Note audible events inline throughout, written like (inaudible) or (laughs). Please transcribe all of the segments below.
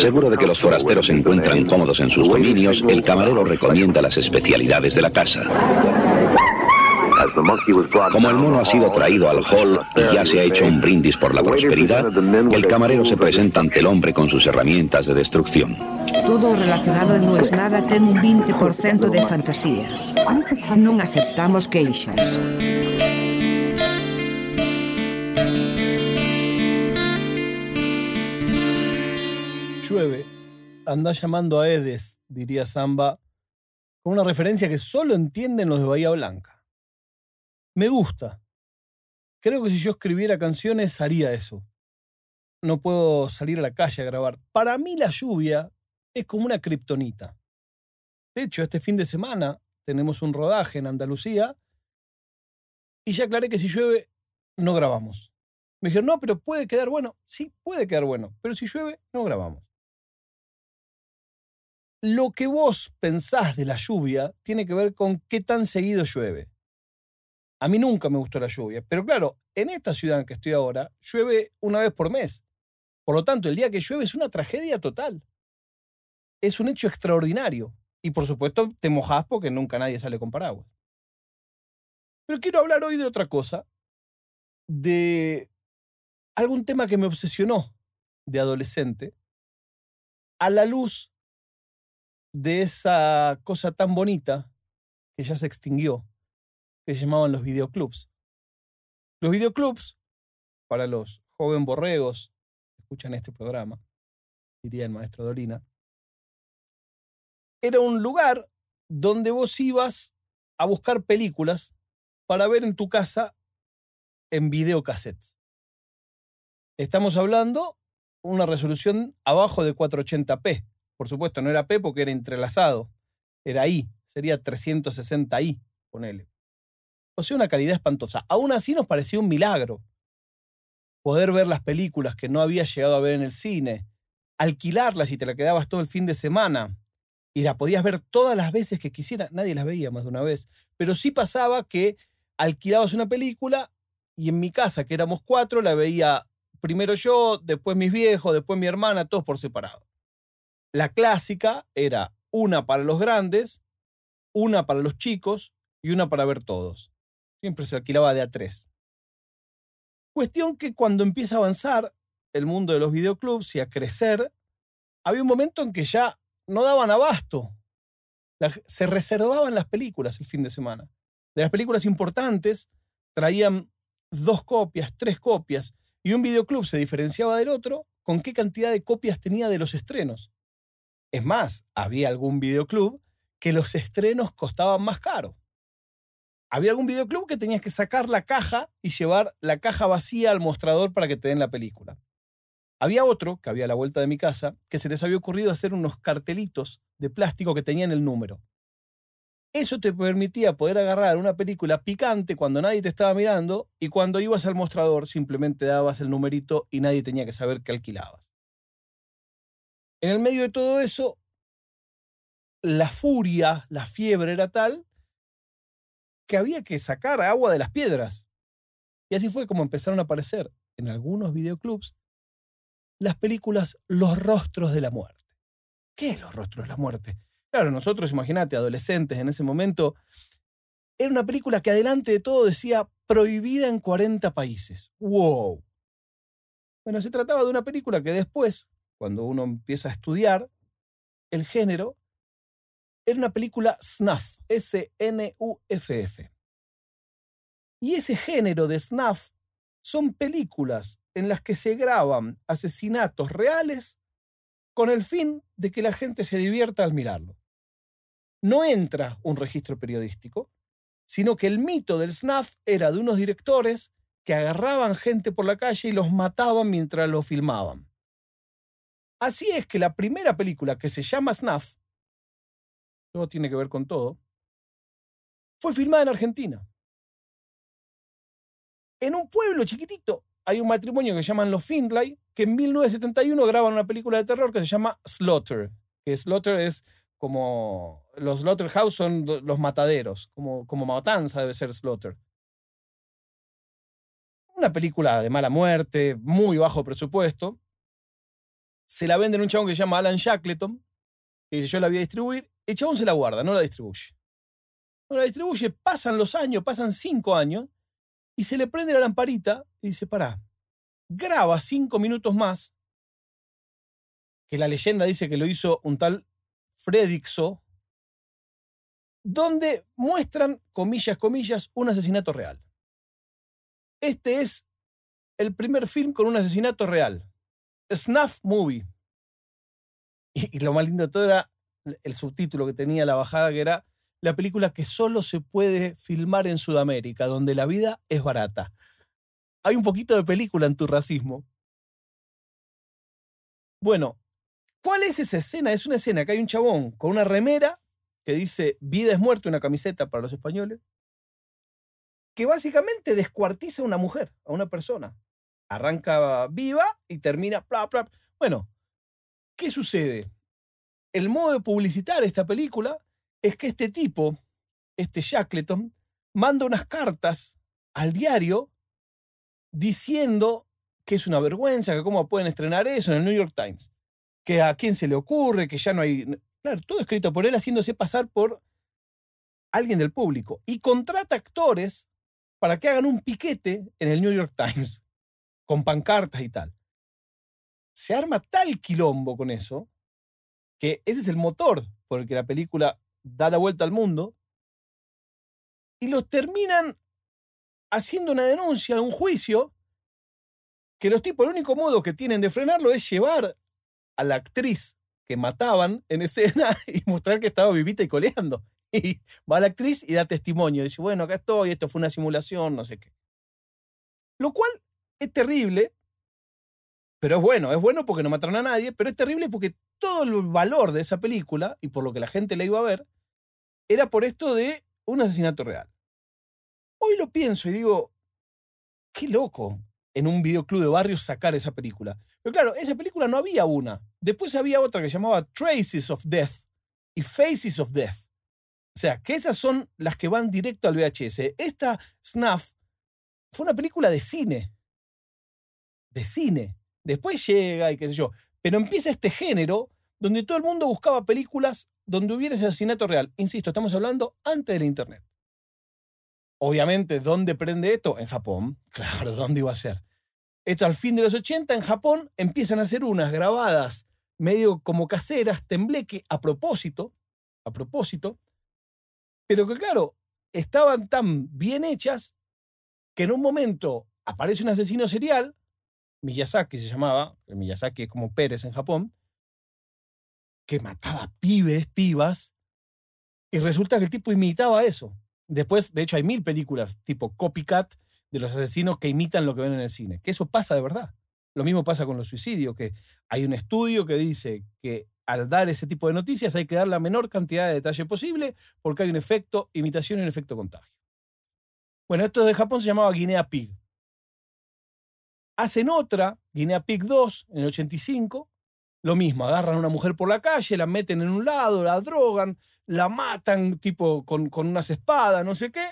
Seguro de que los forasteros se encuentran cómodos en sus dominios, el camarero recomienda las especialidades de la casa. Como el mono ha sido traído al hall y ya se ha hecho un brindis por la prosperidad, el camarero se presenta ante el hombre con sus herramientas de destrucción. Todo relacionado no es nada ten un 20% de fantasía. Non aceptamos queixas. Llueve, anda llamando a Edes, diría Samba, con una referencia que solo entienden los de Bahía Blanca. Me gusta. Creo que si yo escribiera canciones haría eso. No puedo salir a la calle a grabar. Para mí la lluvia es como una kriptonita. De hecho, este fin de semana tenemos un rodaje en Andalucía y ya aclaré que si llueve no grabamos. Me dijeron, no, pero puede quedar bueno. Sí, puede quedar bueno, pero si llueve no grabamos. Lo que vos pensás de la lluvia tiene que ver con qué tan seguido llueve. A mí nunca me gustó la lluvia, pero claro, en esta ciudad en que estoy ahora, llueve una vez por mes. Por lo tanto, el día que llueve es una tragedia total. Es un hecho extraordinario. Y por supuesto, te mojás porque nunca nadie sale con paraguas. Pero quiero hablar hoy de otra cosa, de algún tema que me obsesionó de adolescente, a la luz de esa cosa tan bonita que ya se extinguió, que se llamaban los videoclubs. Los videoclubs, para los joven borregos que escuchan este programa, diría el maestro Dolina, era un lugar donde vos ibas a buscar películas para ver en tu casa en videocassettes. Estamos hablando una resolución abajo de 480p. Por supuesto, no era P porque era entrelazado. Era I. Sería 360i, ponele. O sea, una calidad espantosa. Aún así nos parecía un milagro. Poder ver las películas que no había llegado a ver en el cine. Alquilarlas y te la quedabas todo el fin de semana y la podías ver todas las veces que quisiera. Nadie las veía más de una vez. Pero sí pasaba que alquilabas una película y en mi casa, que éramos cuatro, la veía primero yo, después mis viejos, después mi hermana, todos por separado. La clásica era una para los grandes, una para los chicos y una para ver todos. Siempre se alquilaba de a tres. Cuestión que cuando empieza a avanzar el mundo de los videoclubs y a crecer, había un momento en que ya no daban abasto. se reservaban las películas el fin de semana. De las películas importantes traían dos copias, tres copias, y un videoclub se diferenciaba del otro con qué cantidad de copias tenía de los estrenos. Es más, había algún videoclub que los estrenos costaban más caro. Había algún videoclub que tenías que sacar la caja y llevar la caja vacía al mostrador para que te den la película. Había otro, que había a la vuelta de mi casa, que se les había ocurrido hacer unos cartelitos de plástico que tenían el número. Eso te permitía poder agarrar una película picante cuando nadie te estaba mirando y cuando ibas al mostrador simplemente dabas el numerito y nadie tenía que saber qué alquilabas. En el medio de todo eso, la furia, la fiebre era tal que había que sacar agua de las piedras. Y así fue como empezaron a aparecer en algunos videoclubs las películas Los rostros de la muerte. ¿Qué es Los rostros de la muerte? Claro, nosotros, imagínate, adolescentes en ese momento, era una película que adelante de todo decía prohibida en 40 países. ¡Wow! Bueno, se trataba de una película que después, cuando uno empieza a estudiar el género, era una película snuff, S-N-U-F-F. Y ese género de snuff son películas en las que se graban asesinatos reales con el fin de que la gente se divierta al mirarlo. No entra un registro periodístico, sino que el mito del snuff era de unos directores que agarraban gente por la calle y los mataban mientras lo filmaban. Así es que la primera película que se llama Snuff, todo tiene que ver con todo, fue filmada en Argentina. En un pueblo chiquitito hay un matrimonio que se llaman los Findlay, que en 1971 graban una película de terror que se llama Slaughter. Que Slaughter es como. Los Slaughterhouse son los mataderos, como, como matanza debe ser Slaughter. Una película de mala muerte, muy bajo presupuesto. Se la venden a un chabón que se llama Alan Shackleton, que dice yo la voy a distribuir, el chabón se la guarda, no la distribuye. No la distribuye, pasan los años, pasan cinco años, y se le prende la lamparita y dice, pará, graba cinco minutos más, que la leyenda dice que lo hizo un tal Fredixo, donde muestran, comillas, comillas, un asesinato real. Este es el primer film con un asesinato real. Snuff Movie. Y, lo más lindo de todo era el subtítulo que tenía la bajada, que era la película que solo se puede filmar en Sudamérica, donde la vida es barata. Hay un poquito de película en tu racismo. Bueno, ¿cuál es esa escena? Es una escena que hay un chabón con una remera que dice vida es muerte, una camiseta para los españoles, que básicamente descuartiza a una mujer, a una persona. Arranca viva y termina. Bueno, ¿qué sucede? El modo de publicitar esta película es que este tipo, este Shackleton, manda unas cartas al diario diciendo que es una vergüenza, que cómo pueden estrenar eso en el New York Times, que a quién se le ocurre, que ya no hay... Claro, todo escrito por él haciéndose pasar por alguien del público. Y contrata actores para que hagan un piquete en el New York Times, con pancartas y tal. Se arma tal quilombo con eso, que ese es el motor por el que la película da la vuelta al mundo, y los terminan haciendo una denuncia, un juicio, que los tipos, el único modo que tienen de frenarlo es llevar a la actriz que mataban en escena (laughs) y mostrar que estaba vivita y coleando. Y va la actriz y da testimonio. Dice, bueno, acá estoy, esto fue una simulación, no sé qué. Lo cual es terrible, pero es bueno. Es bueno porque no mataron a nadie, pero es terrible porque todo el valor de esa película, y por lo que la gente la iba a ver, era por esto de un asesinato real. Hoy lo pienso y digo, qué loco en un videoclub de barrio sacar esa película. Pero claro, esa película no había una. Después había otra que se llamaba Traces of Death y Faces of Death. O sea, que esas son las que van directo al VHS. Esta Snuff fue una película de cine. De cine. Después llega y qué sé yo. Pero empieza este género donde todo el mundo buscaba películas donde hubiera ese asesinato real. Insisto, estamos hablando antes del Internet. Obviamente, ¿dónde prende esto? En Japón. (laughs) Claro, ¿dónde iba a ser? Esto al fin de los 80 en Japón empiezan a hacer unas grabadas medio como caseras, tembleque, a propósito, a propósito, pero que claro, estaban tan bien hechas que en un momento aparece un asesino serial, Miyazaki se llamaba, Miyazaki es como Pérez en Japón, que mataba pibes, pibas, y resulta que el tipo imitaba eso. Después, de hecho, hay mil películas tipo copycat de los asesinos que imitan lo que ven en el cine, que eso pasa de verdad. Lo mismo pasa con los suicidios, que hay un estudio que dice que al dar ese tipo de noticias hay que dar la menor cantidad de detalle posible porque hay un efecto imitación y un efecto contagio. Bueno, esto de Japón se llamaba Guinea Pig. Hacen otra, Guinea Pig 2, en el 85. Lo mismo, agarran a una mujer por la calle, la meten en un lado, la drogan, la matan tipo con, con unas espadas, no sé qué.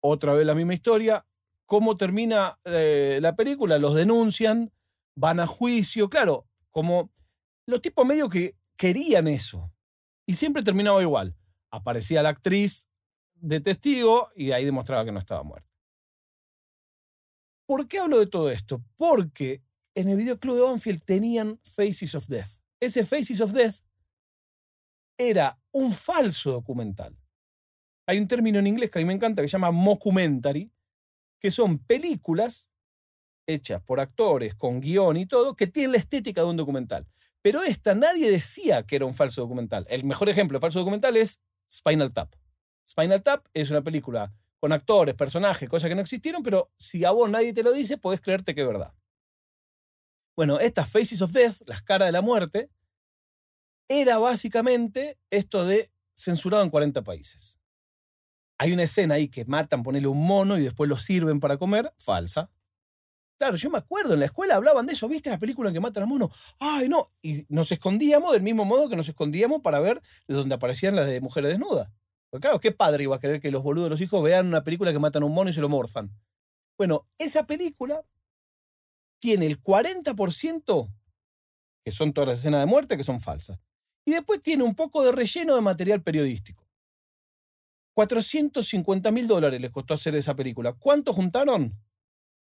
Otra vez la misma historia. ¿Cómo termina eh, la película? Los denuncian, van a juicio. Claro, como los tipos medio que querían eso. Y siempre terminaba igual. Aparecía la actriz de testigo y ahí demostraba que no estaba muerta. ¿Por qué hablo de todo esto? Porque en el videoclub de Banfield tenían Faces of Death. Ese Faces of Death era un falso documental. Hay un término en inglés que a mí me encanta que se llama mockumentary, que son películas hechas por actores con guion y todo, que tienen la estética de un documental. Pero esta nadie decía que era un falso documental. El mejor ejemplo de falso documental es Spinal Tap. Spinal Tap es una película con actores, personajes, cosas que no existieron, pero si a vos nadie te lo dice, podés creerte que es verdad. Bueno, estas Faces of Death, las caras de la muerte, era básicamente esto de censurado en 40 países. Hay una escena ahí que matan, ponerle un mono y después lo sirven para comer, falsa. Claro, yo me acuerdo, en la escuela hablaban de eso, ¿viste la película en que matan a mono? Ay, no, y nos escondíamos del mismo modo que nos escondíamos para ver de donde aparecían las de mujeres desnudas. Claro, ¿qué padre iba a querer que los boludos de los hijos vean una película que matan a un mono y se lo morfan? Bueno, esa película tiene el 40% que son todas las escenas de muerte que son falsas. Y después tiene un poco de relleno de material periodístico. 450 mil dólares les costó hacer esa película. ¿Cuánto juntaron?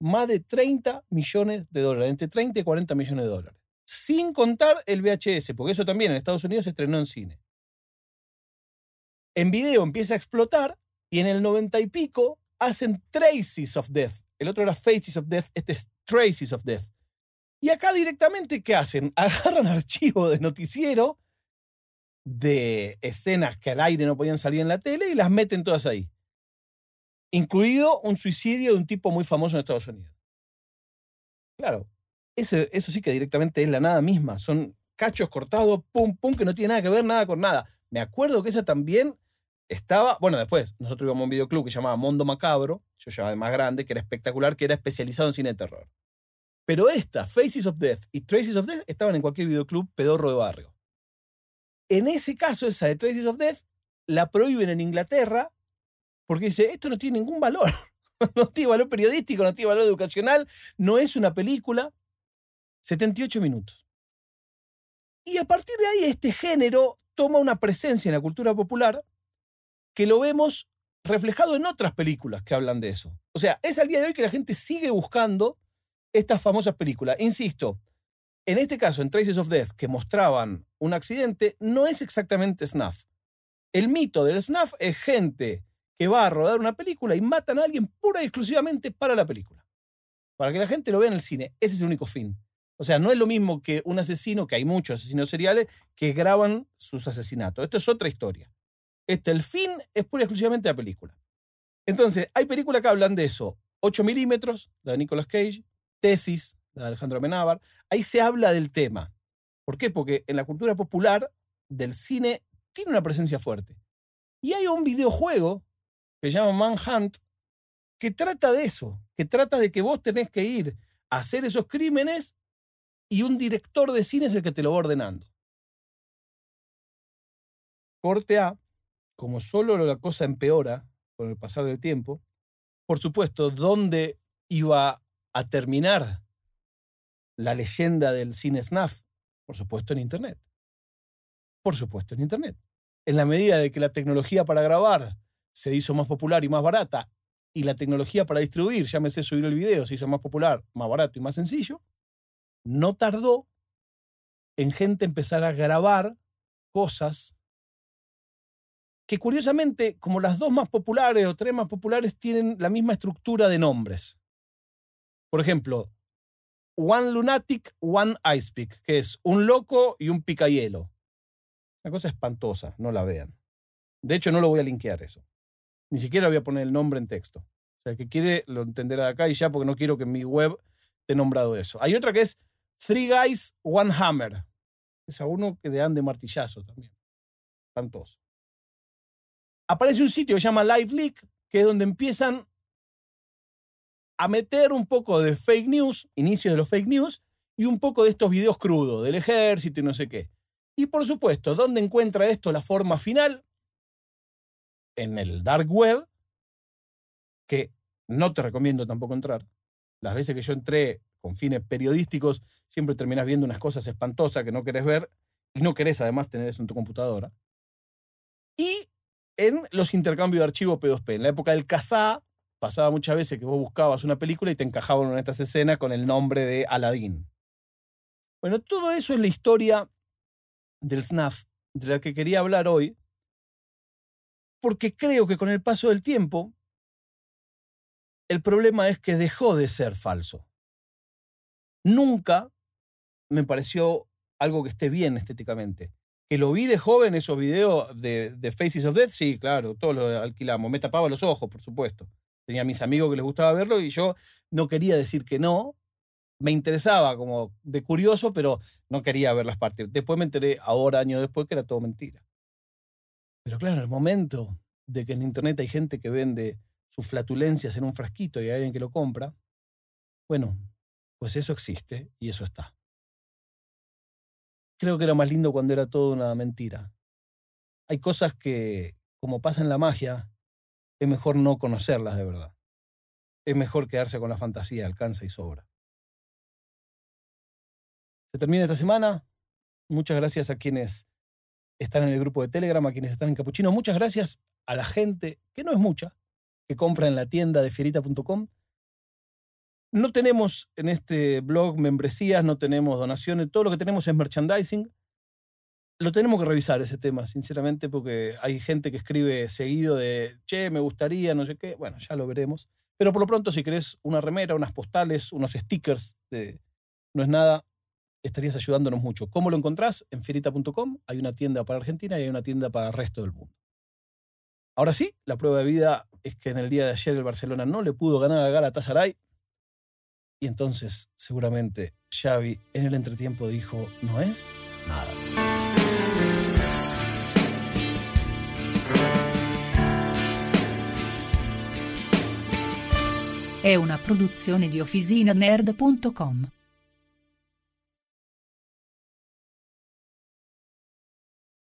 Más de 30 millones de dólares, entre 30 y 40 millones de dólares. Sin contar el VHS, porque eso también en Estados Unidos se estrenó en cine. En video empieza a explotar y en el 90 y pico hacen Traces of Death. El otro era Faces of Death, este es Traces of Death. Y acá directamente, ¿qué hacen? (laughs) Agarran archivo de noticiero de escenas que al aire no podían salir en la tele y las meten todas ahí. Incluido un suicidio de un tipo muy famoso en Estados Unidos. Claro, eso, eso sí que directamente es la nada misma. Son cachos cortados, pum, pum, que no tiene nada que ver nada con nada. Me acuerdo que esa también estaba, bueno, después nosotros íbamos a un videoclub que se llamaba Mondo Macabro, yo ya de más grande, que era espectacular, que era especializado en cine de terror. Pero esta, Faces of Death y Traces of Death, estaban en cualquier videoclub pedorro de barrio. En ese caso, esa de Traces of Death, la prohíben en Inglaterra porque dice, esto no tiene ningún valor. (laughs) no tiene valor periodístico, no tiene valor educacional, no es una película. 78 minutos. Y a partir de ahí este género toma una presencia en la cultura popular que lo vemos reflejado en otras películas que hablan de eso. O sea, es al día de hoy que la gente sigue buscando estas famosas películas. Insisto, en este caso, en Traces of Death, que mostraban un accidente, no es exactamente snuff. El mito del snuff es gente que va a rodar una película y matan a alguien pura y exclusivamente para la película. Para que la gente lo vea en el cine. Ese es el único fin. O sea, no es lo mismo que un asesino, que hay muchos asesinos seriales, que graban sus asesinatos. Esto es otra historia. El fin es pura y exclusivamente la película. Entonces, hay películas que hablan de eso. 8 milímetros, la de Nicolas Cage, Tesis, la de Alejandro Amenábar. Ahí se habla del tema. ¿Por qué? Porque en la cultura popular del cine tiene una presencia fuerte. Y hay un videojuego que se llama Manhunt que trata de eso, que trata de que vos tenés que ir a hacer esos crímenes y un director de cine es el que te lo va ordenando. Corte A, como solo la cosa empeora con el pasar del tiempo, por supuesto, ¿dónde iba a terminar la leyenda del cine snuff? Por supuesto en Internet. Por supuesto en Internet. En la medida de que la tecnología para grabar se hizo más popular y más barata, y la tecnología para distribuir, llámese subir el video, se hizo más popular, más barato y más sencillo, no tardó en gente empezar a grabar cosas que curiosamente, como las dos más populares o tres más populares tienen la misma estructura de nombres. Por ejemplo, One Lunatic, One Ice Pick, que es un loco y un picayelo. Una cosa espantosa, no la vean. De hecho, no lo voy a linkear eso. Ni siquiera voy a poner el nombre en texto. O sea, el que quiere lo entenderá de acá y ya, porque no quiero que en mi web esté nombrado eso. Hay otra que es Three Guys, One Hammer. Es a uno que le dan de martillazo también. Espantoso aparece un sitio que se llama Live Leak, que es donde empiezan a meter un poco de fake news, inicio de los fake news, y un poco de estos videos crudos del ejército y no sé qué. Y por supuesto, ¿dónde encuentra esto la forma final? En el dark web, que no te recomiendo tampoco entrar. Las veces que yo entré con fines periodísticos, siempre terminas viendo unas cosas espantosas que no querés ver y no querés además tener eso en tu computadora. Y en los intercambios de archivos P2P. En la época del CASA pasaba muchas veces que vos buscabas una película y te encajaban en estas escenas con el nombre de Aladdin. Bueno, todo eso es la historia del SNAF, de la que quería hablar hoy, porque creo que con el paso del tiempo, el problema es que dejó de ser falso. Nunca me pareció algo que esté bien estéticamente. Que lo vi de joven, esos videos de, de Faces of Death, sí, claro, todos lo alquilamos. Me tapaba los ojos, por supuesto. Tenía a mis amigos que les gustaba verlo y yo no quería decir que no. Me interesaba como de curioso, pero no quería ver las partes. Después me enteré, ahora, años después, que era todo mentira. Pero claro, el momento de que en Internet hay gente que vende sus flatulencias en un frasquito y hay alguien que lo compra, bueno, pues eso existe y eso está. Creo que era más lindo cuando era todo una mentira. Hay cosas que, como pasa en la magia, es mejor no conocerlas de verdad. Es mejor quedarse con la fantasía, alcanza y sobra. Se termina esta semana. Muchas gracias a quienes están en el grupo de Telegram, a quienes están en Capuchino. Muchas gracias a la gente, que no es mucha, que compra en la tienda de fierita.com. No tenemos en este blog membresías, no tenemos donaciones, todo lo que tenemos es merchandising. Lo tenemos que revisar ese tema, sinceramente, porque hay gente que escribe seguido de, che, me gustaría, no sé qué. Bueno, ya lo veremos. Pero por lo pronto, si querés una remera, unas postales, unos stickers No es nada, estarías ayudándonos mucho. ¿Cómo lo encontrás? En fierita.com hay una tienda para Argentina y hay una tienda para el resto del mundo. Ahora sí, la prueba de vida es que en el día de ayer el Barcelona no le pudo ganar a Galatasaray. Y entonces, seguramente, Xavi en el entretiempo dijo, no es nada. È una produzione di OfficinaNerd.com.